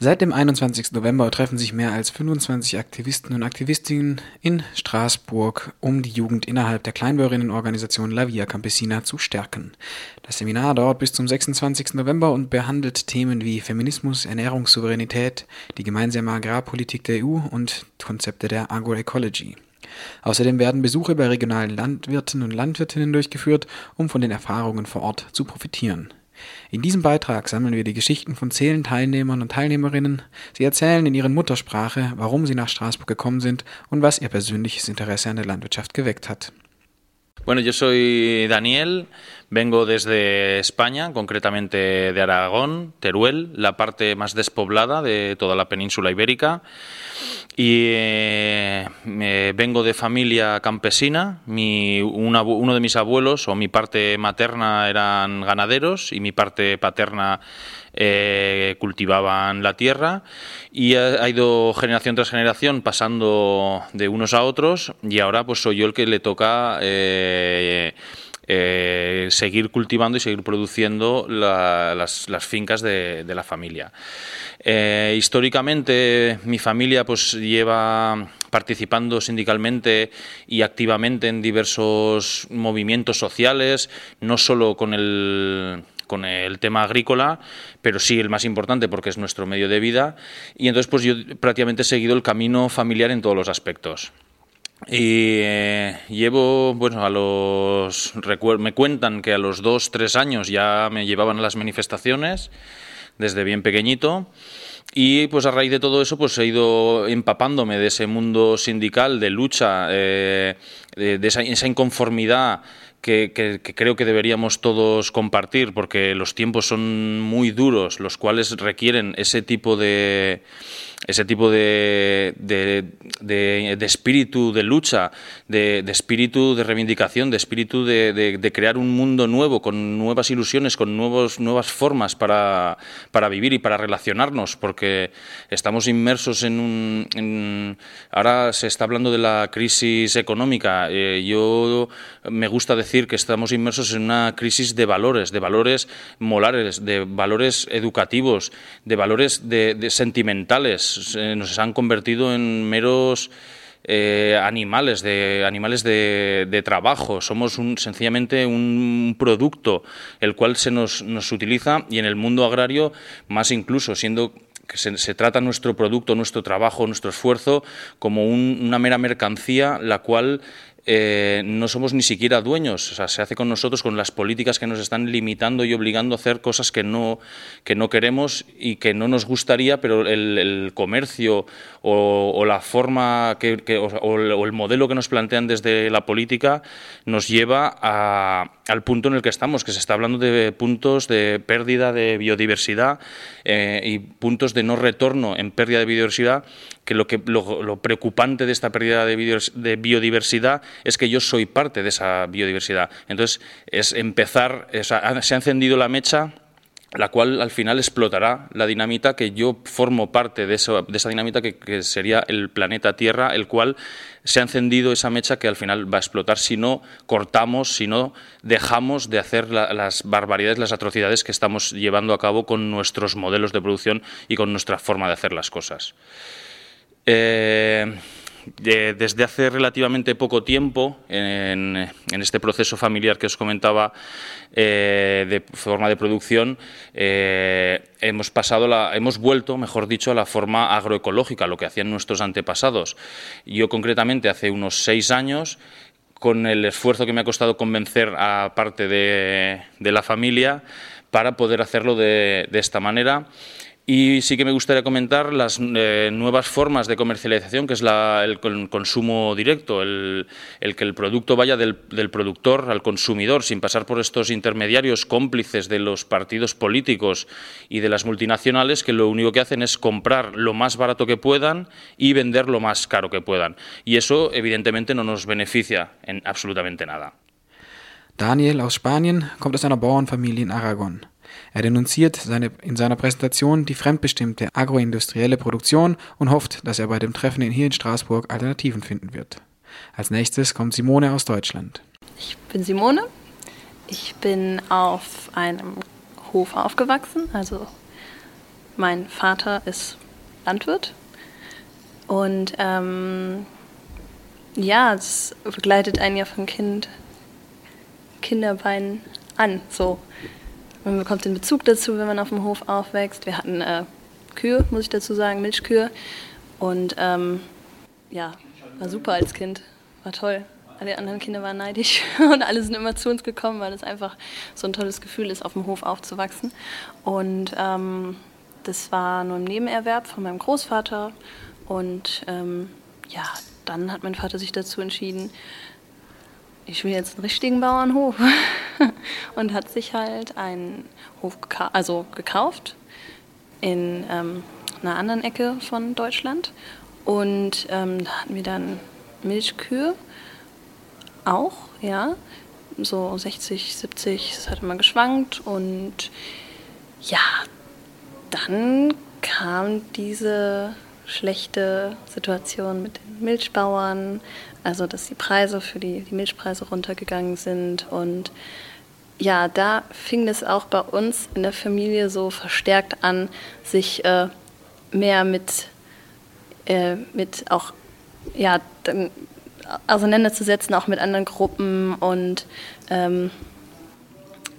Seit dem 21. November treffen sich mehr als 25 Aktivisten und Aktivistinnen in Straßburg, um die Jugend innerhalb der Kleinbürgerinnenorganisation La Via Campesina zu stärken. Das Seminar dauert bis zum 26. November und behandelt Themen wie Feminismus, Ernährungssouveränität, die gemeinsame Agrarpolitik der EU und Konzepte der Agroecology. Außerdem werden Besuche bei regionalen Landwirten und Landwirtinnen durchgeführt, um von den Erfahrungen vor Ort zu profitieren. In diesem Beitrag sammeln wir die Geschichten von zehn Teilnehmern und Teilnehmerinnen. Sie erzählen in ihrer Muttersprache, warum sie nach Straßburg gekommen sind und was ihr persönliches Interesse an der Landwirtschaft geweckt hat. Bueno, yo soy Daniel, vengo desde España, concretamente de Aragón, Teruel, la parte más despoblada de toda la península ibérica. Y eh, vengo de familia campesina. Mi, uno de mis abuelos o mi parte materna eran ganaderos y mi parte paterna eh, cultivaban la tierra y ha, ido generación tras generación pasando de unos a otros y ahora pues soy yo el que le toca eh, seguir cultivando y seguir produciendo las, fincas de la familia. Eh, históricamente mi familia pues lleva participando sindicalmente y activamente en diversos movimientos sociales, no solo con el con el tema agrícola, pero sí el más importante porque es nuestro medio de vida. Y entonces, pues yo prácticamente he seguido el camino familiar en todos los aspectos. Y eh, llevo, bueno, a los. Me cuentan que a los dos, tres años ya me llevaban a las manifestaciones desde bien pequeñito. Y pues a raíz de todo eso pues he ido empapándome de ese mundo sindical, de lucha, eh, de, esa, inconformidad que, creo que deberíamos todos compartir, porque los tiempos son muy duros, los cuales requieren ese tipo de ese tipo de, de, espíritu de lucha, de, espíritu de reivindicación, de espíritu de, crear un mundo nuevo, con nuevas ilusiones, con nuevos, nuevas formas para, para vivir y para relacionarnos, porque estamos inmersos en un... ahora se está hablando de la crisis económica. Eh, yo me gusta decir que estamos inmersos en una crisis de valores, de valores morales, de valores educativos, de valores de sentimentales nos han convertido en meros eh, animales, de, animales de, trabajo. Somos un, sencillamente un producto el cual se nos, nos utiliza y en el mundo agrario más incluso, siendo que se, trata nuestro producto, nuestro trabajo, nuestro esfuerzo como una mera mercancía, la cual eh, no somos ni siquiera dueños. O sea, se hace con nosotros con las políticas que nos están limitando y obligando a hacer cosas que no, que no queremos y que no nos gustaría, pero el, comercio o, la forma que, o, el modelo que nos plantean desde la política nos lleva al punto en el que estamos, que se está hablando de puntos de pérdida de biodiversidad eh, y puntos de no retorno en pérdida de biodiversidad que lo, que, lo, preocupante de esta pérdida de biodiversidad es que yo soy parte de esa biodiversidad. Entonces, es empezar, se ha encendido la mecha la cual al final explotará la dinamita que yo formo parte de, de esa dinamita que, sería el planeta Tierra, el cual se ha encendido esa mecha que al final va a explotar si no cortamos, si no dejamos de hacer las barbaridades, las atrocidades que estamos llevando a cabo con nuestros modelos de producción y con nuestra forma de hacer las cosas. Eh, desde hace relativamente poco tiempo, en, este proceso familiar que os comentaba eh, de forma de producción, eh, hemos pasado, la, hemos vuelto, mejor dicho, a la forma agroecológica, lo que hacían nuestros antepasados. Yo concretamente hace unos seis años con el esfuerzo que me ha costado convencer a parte de, la familia para poder hacerlo de esta manera. Y sí que me gustaría comentar las eh, nuevas formas de comercialización, que es el, consumo directo, el, que el producto vaya del, productor al consumidor, sin pasar por estos intermediarios cómplices de los partidos políticos y de las multinacionales, que lo único que hacen es comprar lo más barato que puedan y vender lo más caro que puedan. Y eso, evidentemente, no nos beneficia en absolutamente nada. Daniel aus Spanien kommt aus einer Bauernfamilie in Aragon. Er denunziert seine, in seiner Präsentation die fremdbestimmte agroindustrielle Produktion und hofft, dass er bei dem Treffen hier in Straßburg Alternativen finden wird. Als nächstes kommt Simone aus Deutschland. Ich bin Simone. Ich bin auf einem Hof aufgewachsen, also Mein Vater ist Landwirt und ähm, ja, es begleitet einen ja von Kind, Kinderbeinen an. So. Man bekommt den Bezug dazu, wenn man auf dem Hof aufwächst. Wir hatten äh, Kühe, muss ich dazu sagen, Milchkühe. Und ähm, ja, war super als Kind. War toll. Alle anderen Kinder waren neidisch und alle sind immer zu uns gekommen, weil es einfach so ein tolles Gefühl ist, auf dem Hof aufzuwachsen. Und ähm, das war nur im Nebenerwerb von meinem Großvater. Und ähm, ja, dann hat mein Vater sich dazu entschieden, ich will jetzt einen richtigen Bauernhof. und hat sich halt einen Hof geka also gekauft in ähm, einer anderen Ecke von Deutschland. Und ähm, da hatten wir dann Milchkühe auch, ja. So 60, 70, das hat immer geschwankt. Und ja, dann kam diese schlechte Situation mit den Milchbauern, also dass die Preise für die, die Milchpreise runtergegangen sind. Und ja, da fing es auch bei uns in der Familie so verstärkt an, sich äh, mehr mit, äh, mit auch ja, auseinanderzusetzen, auch mit anderen Gruppen und ähm,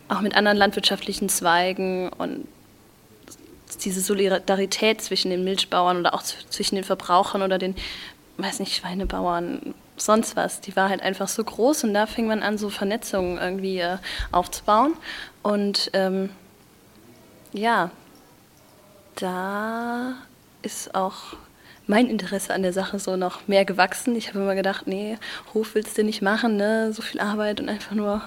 auch mit anderen landwirtschaftlichen Zweigen und diese Solidarität zwischen den Milchbauern oder auch zwischen den Verbrauchern oder den, weiß nicht, Schweinebauern, sonst was, die war halt einfach so groß und da fing man an, so Vernetzungen irgendwie äh, aufzubauen. Und ähm, ja, da ist auch mein Interesse an der Sache so noch mehr gewachsen. Ich habe immer gedacht, nee, Hof willst du nicht machen, ne? so viel Arbeit und einfach nur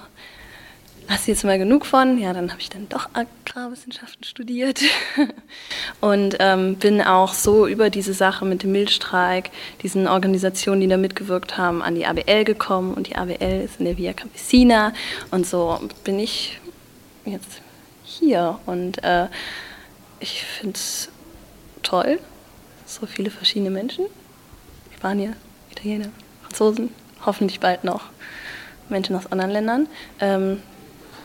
hast du jetzt mal genug von? Ja, dann habe ich dann doch Agrarwissenschaften studiert. Und ähm, bin auch so über diese Sache mit dem Milchstreik, diesen Organisationen, die da mitgewirkt haben, an die ABL gekommen. Und die ABL ist in der Via Campesina. Und so bin ich jetzt hier. Und äh, ich finde es toll, so viele verschiedene Menschen, Spanier, Italiener, Franzosen, hoffentlich bald noch Menschen aus anderen Ländern. Ähm,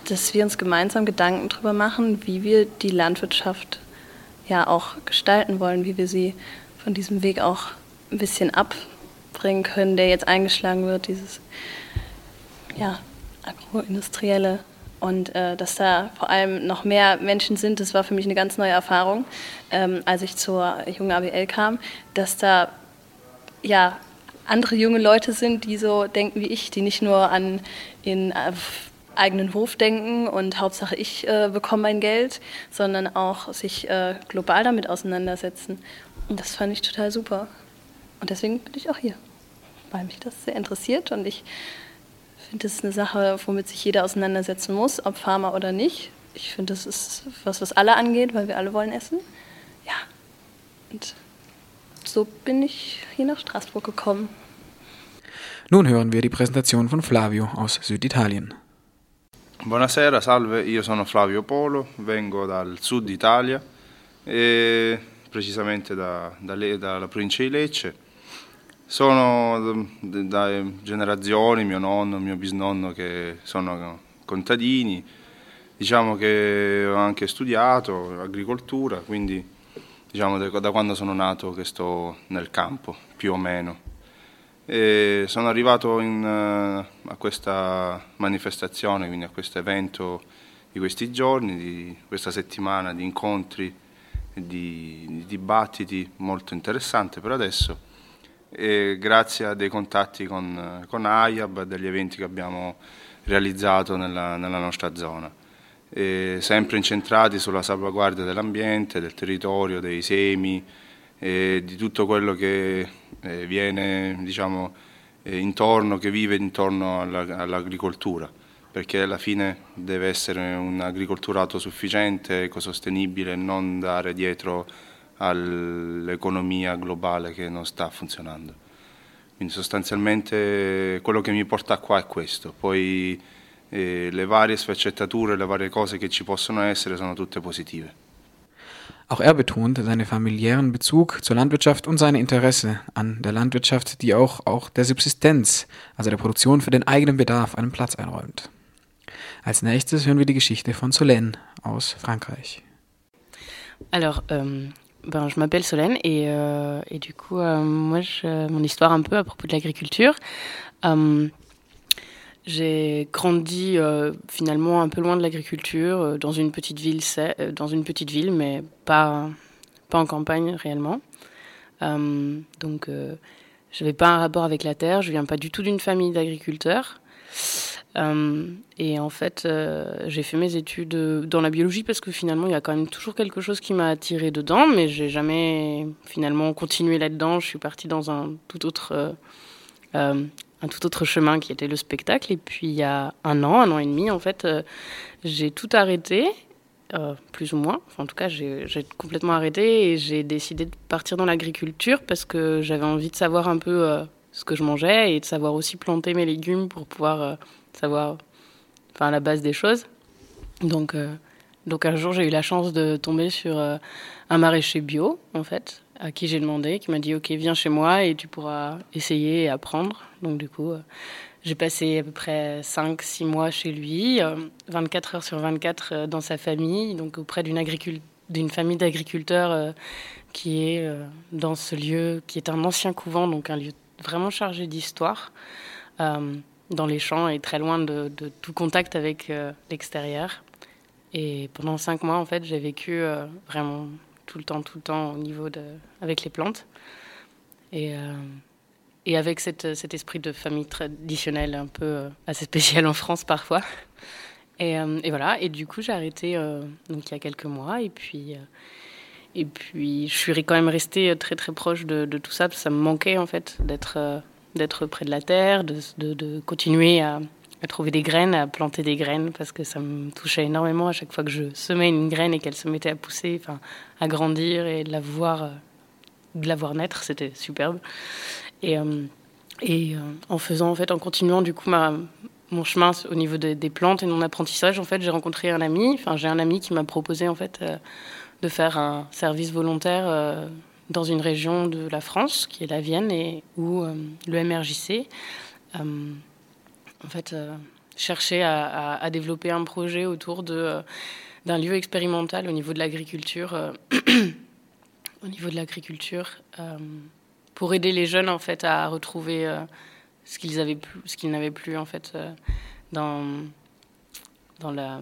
dass wir uns gemeinsam Gedanken darüber machen, wie wir die Landwirtschaft ja auch gestalten wollen, wie wir sie von diesem Weg auch ein bisschen abbringen können, der jetzt eingeschlagen wird, dieses ja, agroindustrielle. Und äh, dass da vor allem noch mehr Menschen sind, das war für mich eine ganz neue Erfahrung, ähm, als ich zur jungen ABL kam, dass da ja andere junge Leute sind, die so denken wie ich, die nicht nur an in äh, eigenen Hof denken und Hauptsache ich äh, bekomme mein Geld, sondern auch sich äh, global damit auseinandersetzen. Und das fand ich total super. Und deswegen bin ich auch hier, weil mich das sehr interessiert und ich finde, das ist eine Sache, womit sich jeder auseinandersetzen muss, ob Pharma oder nicht. Ich finde, das ist was, was alle angeht, weil wir alle wollen essen. Ja. Und so bin ich hier nach Straßburg gekommen. Nun hören wir die Präsentation von Flavio aus Süditalien. Buonasera, salve, io sono Flavio Polo, vengo dal sud Italia, precisamente da, da, dalla provincia di Lecce. Sono da, da generazioni, mio nonno, mio bisnonno che sono contadini, diciamo che ho anche studiato agricoltura, quindi diciamo da quando sono nato che sto nel campo, più o meno. E sono arrivato in, uh, a questa manifestazione, quindi a questo evento di questi giorni, di questa settimana di incontri e di, di dibattiti molto interessante per adesso, e grazie a dei contatti con, con e degli eventi che abbiamo realizzato nella, nella nostra zona. E sempre incentrati sulla salvaguardia dell'ambiente, del territorio, dei semi, e di tutto quello che eh, viene diciamo, eh, intorno, che vive intorno all'agricoltura, perché alla fine deve essere un'agricoltura autosufficiente, ecosostenibile, non dare dietro all'economia globale che non sta funzionando. Quindi sostanzialmente quello che mi porta qua è questo, poi eh, le varie sfaccettature, le varie cose che ci possono essere sono tutte positive. Auch er betont seinen familiären Bezug zur Landwirtschaft und seine Interesse an der Landwirtschaft, die auch, auch der Subsistenz, also der Produktion für den eigenen Bedarf, einen Platz einräumt. Als nächstes hören wir die Geschichte von Solène aus Frankreich. Alors, ben, je m'appelle Solène et, et, du coup, moi, je, mon histoire un peu à propos de l'agriculture. J'ai grandi finalement un peu loin de l'agriculture, dans une petite ville, dans une petite ville, mais pas, pas en campagne réellement. donc, je n'avais pas un rapport avec la terre. Je viens pas du tout d'une famille d'agriculteurs. Euh, et en fait, euh, j'ai fait mes études dans la biologie parce que finalement, il y a quand même toujours quelque chose qui m'a attiré dedans, mais j'ai jamais finalement continué là-dedans. Je suis partie dans un tout autre, euh, un tout autre chemin qui était le spectacle. Et puis, il y a un an, un an et demi, en fait, j'ai tout arrêté. plus ou moins. en tout cas, j'ai complètement arrêté et j'ai décidé de partir dans l'agriculture parce que j'avais envie de savoir un peu ce que je mangeais et de savoir aussi planter mes légumes pour pouvoir euh, savoir enfin, la base des choses. Donc, euh, donc un jour, j'ai eu la chance de tomber sur euh, un maraîcher bio, en fait, à qui j'ai demandé, qui m'a dit Ok, viens chez moi et tu pourras essayer et apprendre. Donc, du coup, j'ai passé à peu près 5-6 mois chez lui, 24 heures sur 24 dans sa famille, donc auprès d'une famille d'agriculteurs qui est dans ce lieu, qui est un ancien couvent, donc un lieu vraiment chargé d'histoire euh, dans les champs et très loin de, tout contact avec euh, l'extérieur. Et pendant cinq mois, en fait, j'ai vécu euh, vraiment tout le temps, tout le temps au niveau de, avec les plantes. Et, et avec cette, cet esprit de famille traditionnelle un peu assez spécial en France parfois. Et, et voilà, et du coup, j'ai arrêté donc, il y a quelques mois. Et puis. Et puis, je suis quand même restée très très proche de, tout ça, parce que ça me manquait en fait d'être euh, d'être près de la terre, de, de, continuer à, à, trouver des graines, à planter des graines, parce que ça me touchait énormément à chaque fois que je semais une graine et qu'elle se mettait à pousser, enfin, à grandir et de la voir, euh, de la voir naître, c'était superbe. Et, euh, et en faisant, en fait, en continuant du coup ma, mon chemin au niveau des plantes et mon apprentissage, en fait, j'ai rencontré un ami. Enfin, j'ai un ami qui m'a proposé en fait de faire un service volontaire euh, dans une région de la France, qui est la Vienne, et où euh, le MRJC euh, en fait, cherchait à, développer un projet autour de, d'un lieu expérimental au niveau de l'agriculture, au niveau de l'agriculture, pour aider les jeunes en fait à retrouver ce qu'ils n'avaient plus en fait dans la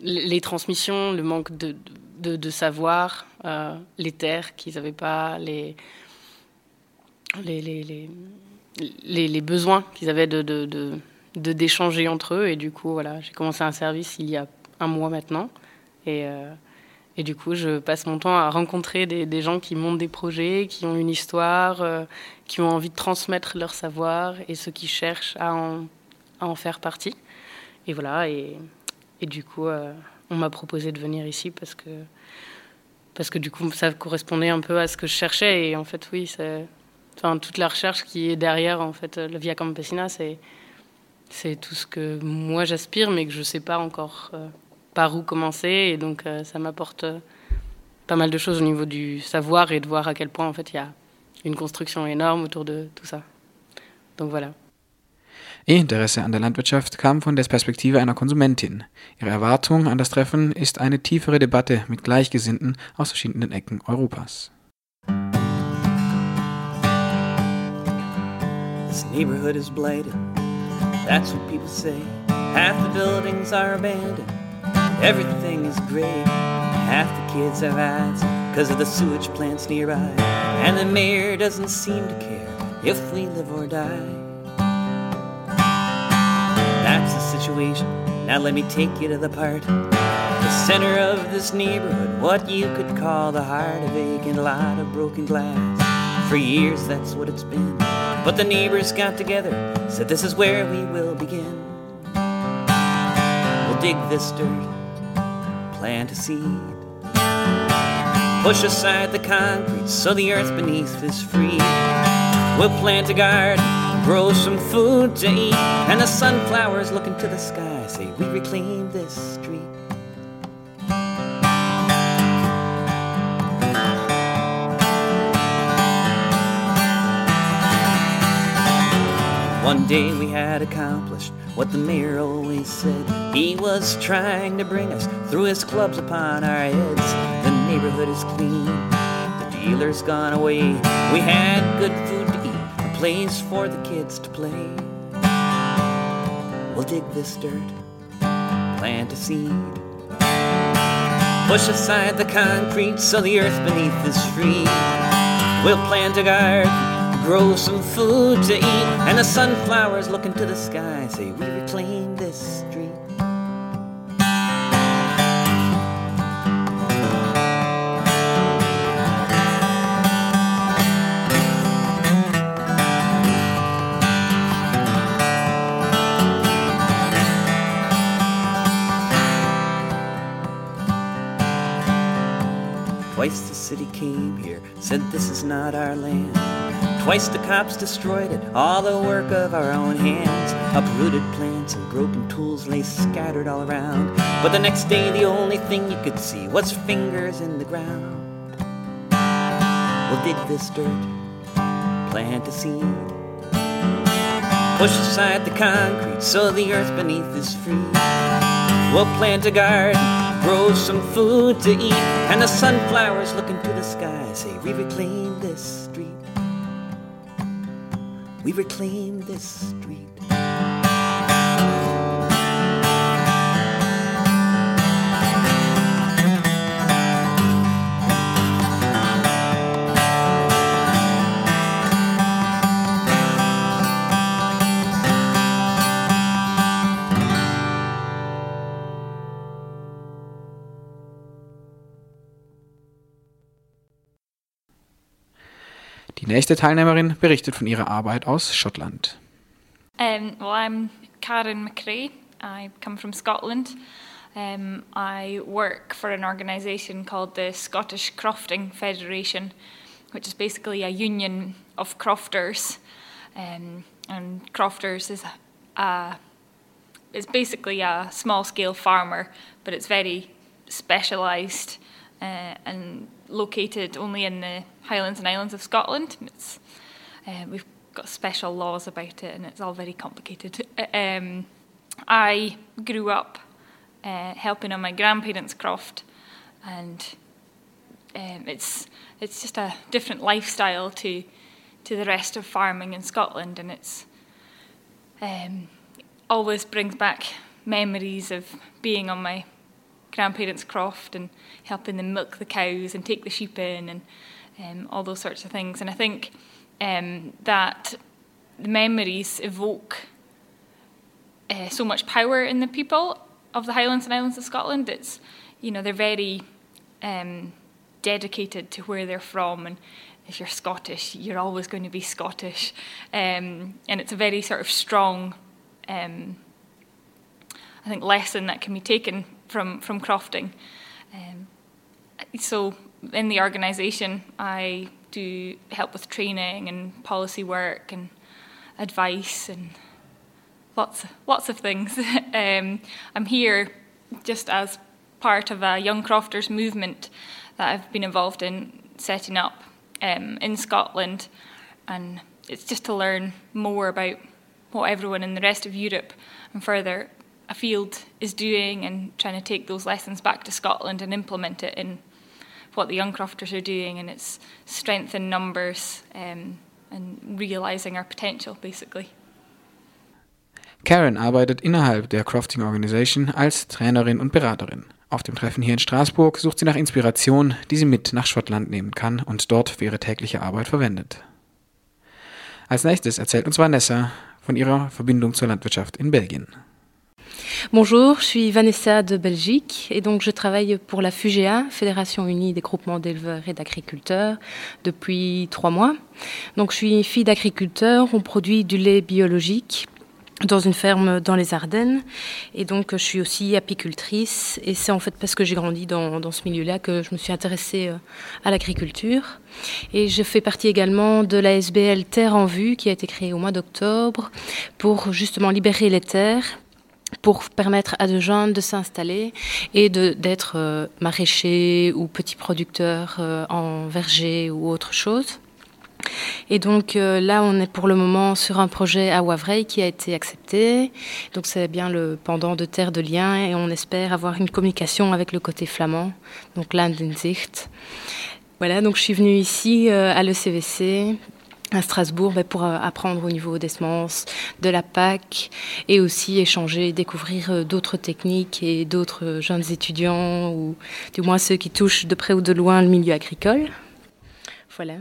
les transmissions, le manque de, savoir, euh, les terres qu'ils n'avaient pas, les, besoins qu'ils avaient de, d'échanger entre eux. Et du coup, voilà, j'ai commencé un service il y a un mois maintenant. Et, euh, et du coup, je passe mon temps à rencontrer des, gens qui montent des projets, qui ont une histoire, euh, qui ont envie de transmettre leur savoir et ceux qui cherchent à en, faire partie. Et voilà, et, et du coup, on m'a proposé de venir ici parce que, parce que du coup, ça correspondait un peu à ce que je cherchais. Et en fait, oui, c'est, toute la recherche qui est derrière, en fait, la Via Campesina, c'est, tout ce que moi j'aspire, mais que je ne sais pas encore euh, par où commencer. Et donc, euh, ça m'apporte euh, pas mal de choses au niveau du savoir et de voir à quel point, en fait, il y a une construction énorme autour de tout ça. Donc voilà. Ihr Interesse an der Landwirtschaft kam von der Perspektive einer Konsumentin. Ihre Erwartung an das Treffen ist eine tiefere Debatte mit Gleichgesinnten aus verschiedenen Ecken Europas. This neighborhood is blighted. That's what people say. Half the buildings are abandoned. Everything is gray. Half the kids have eyes because of the sewage plants nearby. And the mayor doesn't seem to care if we live or die. That's the situation. Now let me take you to the part. The center of this neighborhood, what you could call the heart of aching lot of broken glass. For years that's what it's been. But the neighbors got together, said this is where we will begin. We'll dig this dirt, plant a seed. Push aside the concrete so the earth beneath is free. We'll plant a garden grow some food to eat. And the sunflowers look into the sky, say, We reclaim this street. One day we had accomplished what the mayor always said. He was trying to bring us through his clubs upon our heads. The neighborhood is clean. The dealer's gone away. We had good food to eat, a place for the kids to play. We'll dig this dirt, plant a seed. Push aside the concrete so the earth beneath is free. We'll plant a garden, grow some food to eat, and the sunflowers look into the sky, say, We reclaim this street. City came here, said this is not our land. Twice the cops destroyed it, all the work of our own hands. Uprooted plants and broken tools lay scattered all around. But the next day, the only thing you could see was fingers in the ground. We'll dig this dirt, plant a seed. Push aside the concrete so the earth beneath is free. We'll plant a garden, grow some food to eat, and the sunflowers look into the sky, say, We reclaim this street. We reclaim this street. Die nächste Teilnehmerin berichtet von ihrer Arbeit aus Schottland. Um, well, I'm Karen McRae. I come from Scotland. Um, I work for an organisation called the Scottish Crofting Federation, which is basically a union of crofters. Um, and crofters is a, it's basically a small scale farmer, but it's very specialised uh, and located only in the Highlands and Islands of Scotland. It's, uh, we've got special laws about it, and it's all very complicated. Um, I grew up uh, helping on my grandparents' croft, and um, it's it's just a different lifestyle to to the rest of farming in Scotland, and it's um, always brings back memories of being on my grandparents' croft and helping them milk the cows and take the sheep in and um, all those sorts of things. And I think um, that the memories evoke uh, so much power in the people of the Highlands and Islands of Scotland. It's, you know, they're very um, dedicated to where they're from. And if you're Scottish, you're always going to be Scottish. Um, and it's a very sort of strong, um, I think, lesson that can be taken from, from crofting. Um, so in the organisation, I do help with training and policy work and advice and lots lots of things. um, I'm here just as part of a young crofters movement that I've been involved in setting up um, in Scotland, and it's just to learn more about what everyone in the rest of Europe and further afield is doing and trying to take those lessons back to Scotland and implement it in what the young are doing and its strength in numbers um, and realizing our potential basically. Karen arbeitet innerhalb der Crofting Organization als Trainerin und Beraterin. Auf dem Treffen hier in Straßburg sucht sie nach Inspiration, die sie mit nach Schottland nehmen kann und dort für ihre tägliche Arbeit verwendet. Als nächstes erzählt uns Vanessa von ihrer Verbindung zur Landwirtschaft in Belgien. Bonjour, je suis Vanessa de Belgique et donc je travaille pour la FUGEA, Fédération unie des groupements d'éleveurs et d'agriculteurs, depuis trois mois. Donc je suis fille d'agriculteur, on produit du lait biologique dans une ferme dans les Ardennes et donc je suis aussi apicultrice et c'est en fait parce que j'ai grandi dans, ce milieu-là que je me suis intéressée euh, à l'agriculture et je fais partie également de la SBL Terre en Vue qui a été créée au mois d'octobre pour justement libérer les terres pour permettre à de jeunes de s'installer et d'être euh, maraîchers ou petits producteurs euh, en verger ou autre chose. Et donc euh, là, on est pour le moment sur un projet à Wavray qui a été accepté. Donc c'est bien le pendant de Terre de Liens et on espère avoir une communication avec le côté flamand, donc Landensicht. Voilà, donc je suis venue ici euh, à l'ECVC à Strasbourg ben, pour euh, apprendre au niveau des semences, de la PAC et aussi échanger, découvrir euh, d'autres techniques et d'autres jeunes étudiants ou du moins ceux qui touchent de près ou de loin le milieu agricole. Voilà.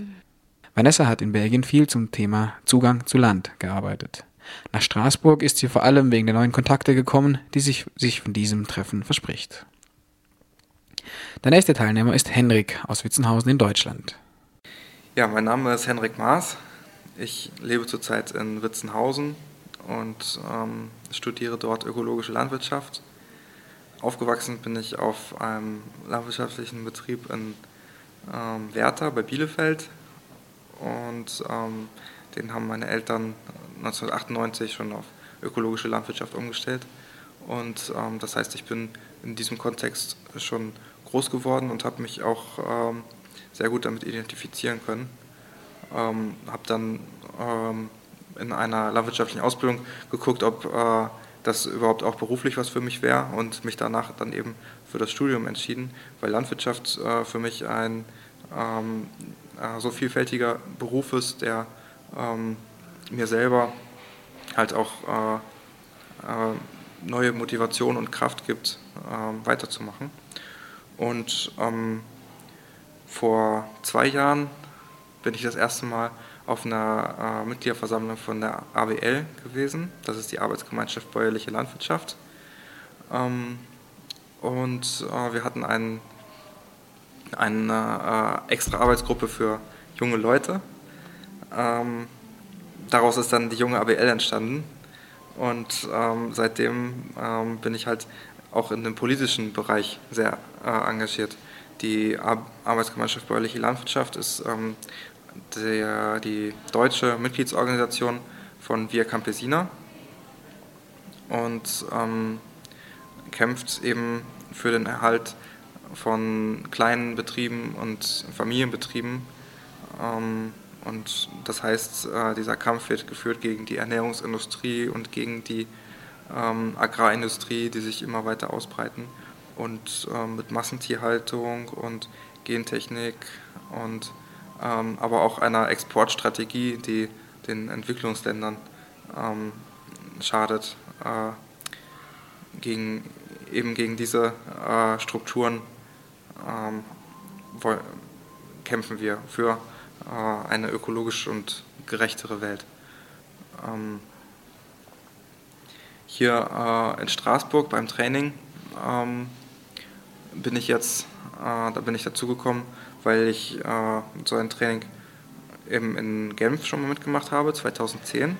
Vanessa hat in Belgien viel zum Thema Zugang zu Land gearbeitet. Nach Straßburg ist sie vor allem wegen der neuen Kontakte gekommen, die sich, sich von diesem Treffen verspricht. Der nächste Teilnehmer ist Henrik aus Witzenhausen in Deutschland. Ja, mein Name ist Henrik Maas. Ich lebe zurzeit in Witzenhausen und ähm, studiere dort ökologische Landwirtschaft. Aufgewachsen bin ich auf einem landwirtschaftlichen Betrieb in ähm, Werther bei Bielefeld und ähm, den haben meine Eltern 1998 schon auf ökologische Landwirtschaft umgestellt. Und ähm, das heißt, ich bin in diesem Kontext schon groß geworden und habe mich auch ähm, sehr gut damit identifizieren können. Ähm, habe dann ähm, in einer landwirtschaftlichen Ausbildung geguckt, ob äh, das überhaupt auch beruflich was für mich wäre und mich danach dann eben für das Studium entschieden, weil Landwirtschaft äh, für mich ein ähm, äh, so vielfältiger Beruf ist, der ähm, mir selber halt auch äh, äh, neue Motivation und Kraft gibt, äh, weiterzumachen. Und ähm, vor zwei Jahren bin ich das erste Mal auf einer äh, Mitgliederversammlung von der ABL gewesen. Das ist die Arbeitsgemeinschaft Bäuerliche Landwirtschaft. Ähm, und äh, wir hatten einen, eine äh, extra Arbeitsgruppe für junge Leute. Ähm, daraus ist dann die junge ABL entstanden. Und ähm, seitdem ähm, bin ich halt auch in dem politischen Bereich sehr äh, engagiert. Die Ar Arbeitsgemeinschaft Bäuerliche Landwirtschaft ist ähm, der, die deutsche Mitgliedsorganisation von Via Campesina und ähm, kämpft eben für den Erhalt von kleinen Betrieben und Familienbetrieben. Ähm, und das heißt, äh, dieser Kampf wird geführt gegen die Ernährungsindustrie und gegen die ähm, Agrarindustrie, die sich immer weiter ausbreiten. Und ähm, mit Massentierhaltung und Gentechnik und ähm, aber auch einer Exportstrategie, die den Entwicklungsländern ähm, schadet, äh, gegen, eben gegen diese äh, Strukturen ähm, kämpfen wir für äh, eine ökologisch und gerechtere Welt. Ähm, hier äh, in Straßburg beim Training ähm, bin ich jetzt, äh, da bin ich dazugekommen, weil ich so ein Training eben in Genf schon mal mitgemacht habe, 2010.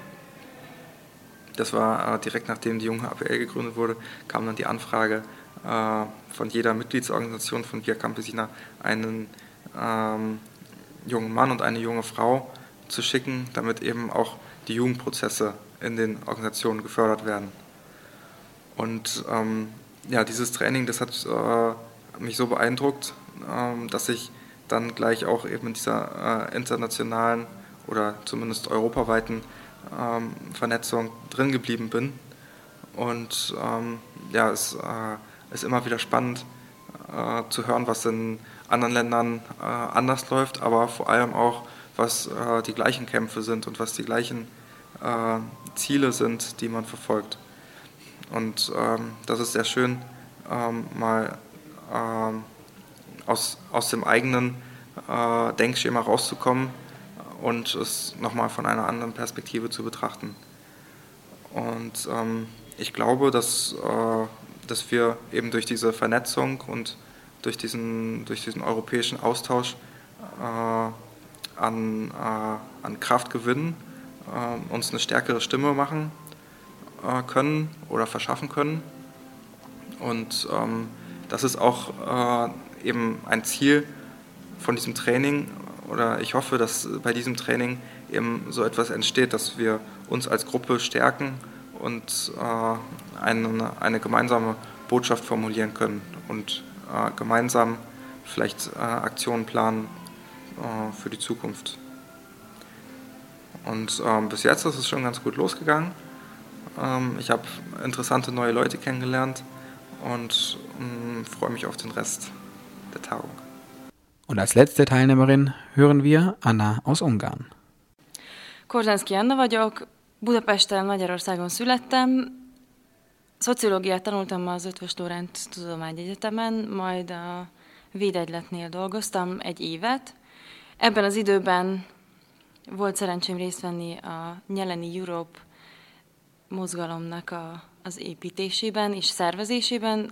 Das war direkt nachdem die junge APL gegründet wurde, kam dann die Anfrage von jeder Mitgliedsorganisation von Via Campesina einen ähm, jungen Mann und eine junge Frau zu schicken, damit eben auch die Jugendprozesse in den Organisationen gefördert werden. Und ähm, ja, dieses Training, das hat äh, mich so beeindruckt, ähm, dass ich dann gleich auch eben in dieser äh, internationalen oder zumindest europaweiten ähm, Vernetzung drin geblieben bin. Und ähm, ja, es äh, ist immer wieder spannend äh, zu hören, was in anderen Ländern äh, anders läuft, aber vor allem auch, was äh, die gleichen Kämpfe sind und was die gleichen äh, Ziele sind, die man verfolgt. Und ähm, das ist sehr schön, ähm, mal ähm, aus, aus dem eigenen äh, Denkschema rauszukommen und es nochmal von einer anderen Perspektive zu betrachten. Und ähm, ich glaube, dass, äh, dass wir eben durch diese Vernetzung und durch diesen, durch diesen europäischen Austausch äh, an, äh, an Kraft gewinnen, äh, uns eine stärkere Stimme machen äh, können oder verschaffen können. Und ähm, das ist auch äh, eben ein Ziel von diesem Training oder ich hoffe, dass bei diesem Training eben so etwas entsteht, dass wir uns als Gruppe stärken und äh, eine, eine gemeinsame Botschaft formulieren können und äh, gemeinsam vielleicht äh, Aktionen planen äh, für die Zukunft. Und ähm, bis jetzt ist es schon ganz gut losgegangen. Ähm, ich habe interessante neue Leute kennengelernt und ähm, freue mich auf den Rest der Tagung. Und als letzte Teilnehmerin hören wir Anna aus Ungarn. Korzánszki Anna vagyok, Budapesten, Magyarországon születtem. Szociológiát tanultam az Ötvös Lórent Tudományegyetemen, majd a Védegyletnél dolgoztam egy évet. Ebben az időben volt szerencsém részt venni a Nyeleni Europe mozgalomnak a, az építésében és szervezésében.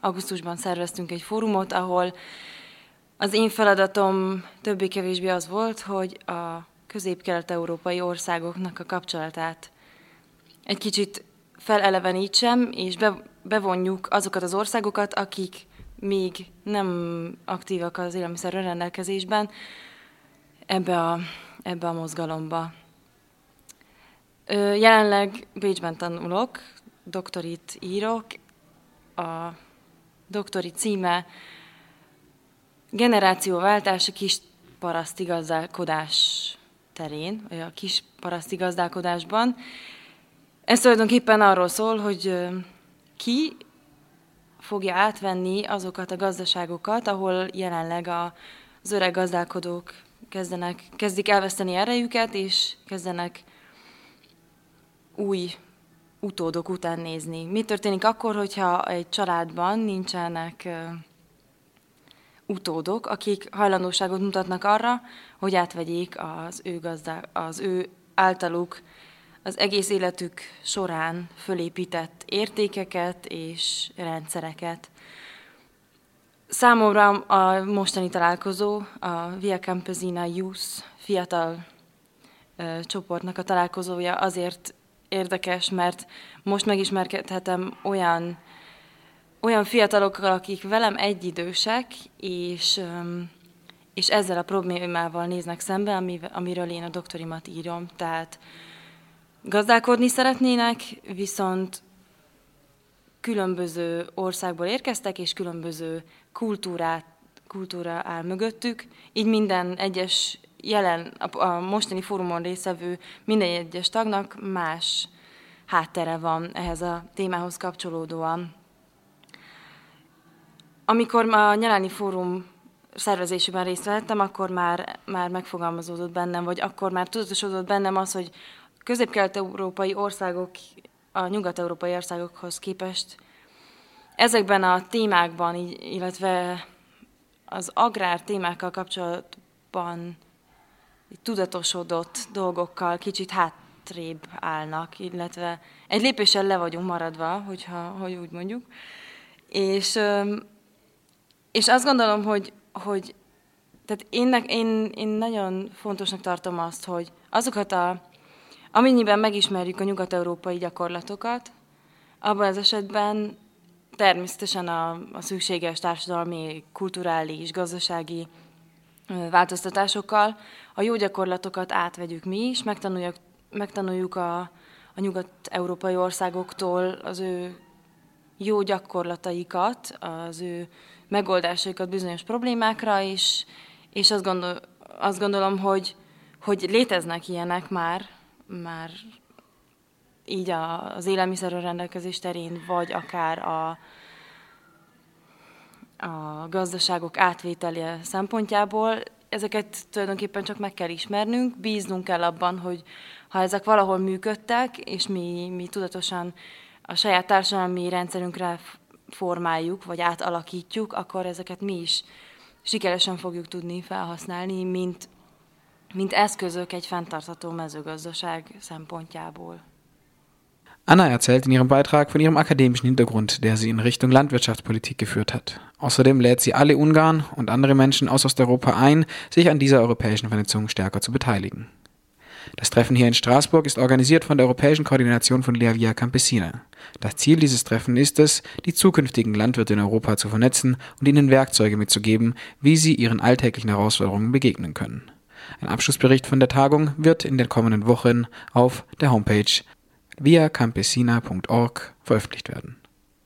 Augusztusban szerveztünk egy fórumot, ahol az én feladatom többé-kevésbé az volt, hogy a közép-kelet-európai országoknak a kapcsolatát egy kicsit felelevenítsem, és be, bevonjuk azokat az országokat, akik még nem aktívak az élelmiszer rendelkezésben ebbe a, ebbe a mozgalomba. Jelenleg Bécsben tanulok, doktorit írok, a doktori címe Generációváltás a kis paraszti gazdálkodás terén, a kis paraszti gazdálkodásban. Ez tulajdonképpen arról szól, hogy ki fogja átvenni azokat a gazdaságokat, ahol jelenleg az öreg gazdálkodók kezdenek, kezdik elveszteni erejüket, és kezdenek új utódok után nézni. Mi történik akkor, hogyha egy családban nincsenek utódok, akik hajlandóságot mutatnak arra, hogy átvegyék az ő, gazdá, az ő általuk az egész életük során fölépített értékeket és rendszereket. Számomra a mostani találkozó a Via Campesina Youth fiatal ö, csoportnak a találkozója azért érdekes, mert most megismerkedhetem olyan olyan fiatalokkal, akik velem egyidősek, és, és ezzel a problémával néznek szembe, amiről én a doktorimat írom. Tehát gazdálkodni szeretnének, viszont különböző országból érkeztek, és különböző kultúrát, kultúra áll mögöttük, így minden egyes jelen, a, a mostani fórumon részevő minden egyes tagnak más háttere van ehhez a témához kapcsolódóan. Amikor a Nyelelni Fórum szervezésében részt vettem, akkor már, már megfogalmazódott bennem, vagy akkor már tudatosodott bennem az, hogy közép-kelet-európai országok a nyugat-európai országokhoz képest ezekben a témákban, illetve az agrár témákkal kapcsolatban tudatosodott dolgokkal kicsit hátrébb állnak, illetve egy lépéssel le vagyunk maradva, hogyha, hogy úgy mondjuk. És és azt gondolom, hogy, hogy tehát én, én, én nagyon fontosnak tartom azt, hogy azokat a, amennyiben megismerjük a nyugat-európai gyakorlatokat, abban az esetben természetesen a, a szükséges társadalmi, kulturális, gazdasági változtatásokkal. A jó gyakorlatokat átvegyük mi is, megtanuljuk, megtanuljuk a, a nyugat-európai országoktól az ő jó gyakorlataikat, az ő megoldásaikat bizonyos problémákra, és, és azt, gondol, azt gondolom, hogy, hogy léteznek ilyenek már, már így a, az élelmiszerről rendelkezés terén, vagy akár a, a gazdaságok átvételje szempontjából. Ezeket tulajdonképpen csak meg kell ismernünk, bíznunk kell abban, hogy ha ezek valahol működtek, és mi, mi tudatosan a saját társadalmi rendszerünkre formáljuk, vagy átalakítjuk, akkor ezeket mi is sikeresen fogjuk tudni felhasználni, mint, mint eszközök egy fenntartható mezőgazdaság szempontjából. Anna erzählt in ihrem Beitrag von ihrem akademischen Hintergrund, der sie in Richtung Landwirtschaftspolitik geführt hat. Außerdem lädt sie alle Ungarn und andere Menschen aus Osteuropa ein, sich an dieser europäischen Vernetzung stärker zu beteiligen. Das Treffen hier in Straßburg ist organisiert von der Europäischen Koordination von Lea Via Campesina. Das Ziel dieses Treffen ist es, die zukünftigen Landwirte in Europa zu vernetzen und ihnen Werkzeuge mitzugeben, wie sie ihren alltäglichen Herausforderungen begegnen können. Ein Abschlussbericht von der Tagung wird in den kommenden Wochen auf der Homepage viacampesina.org veröffentlicht werden.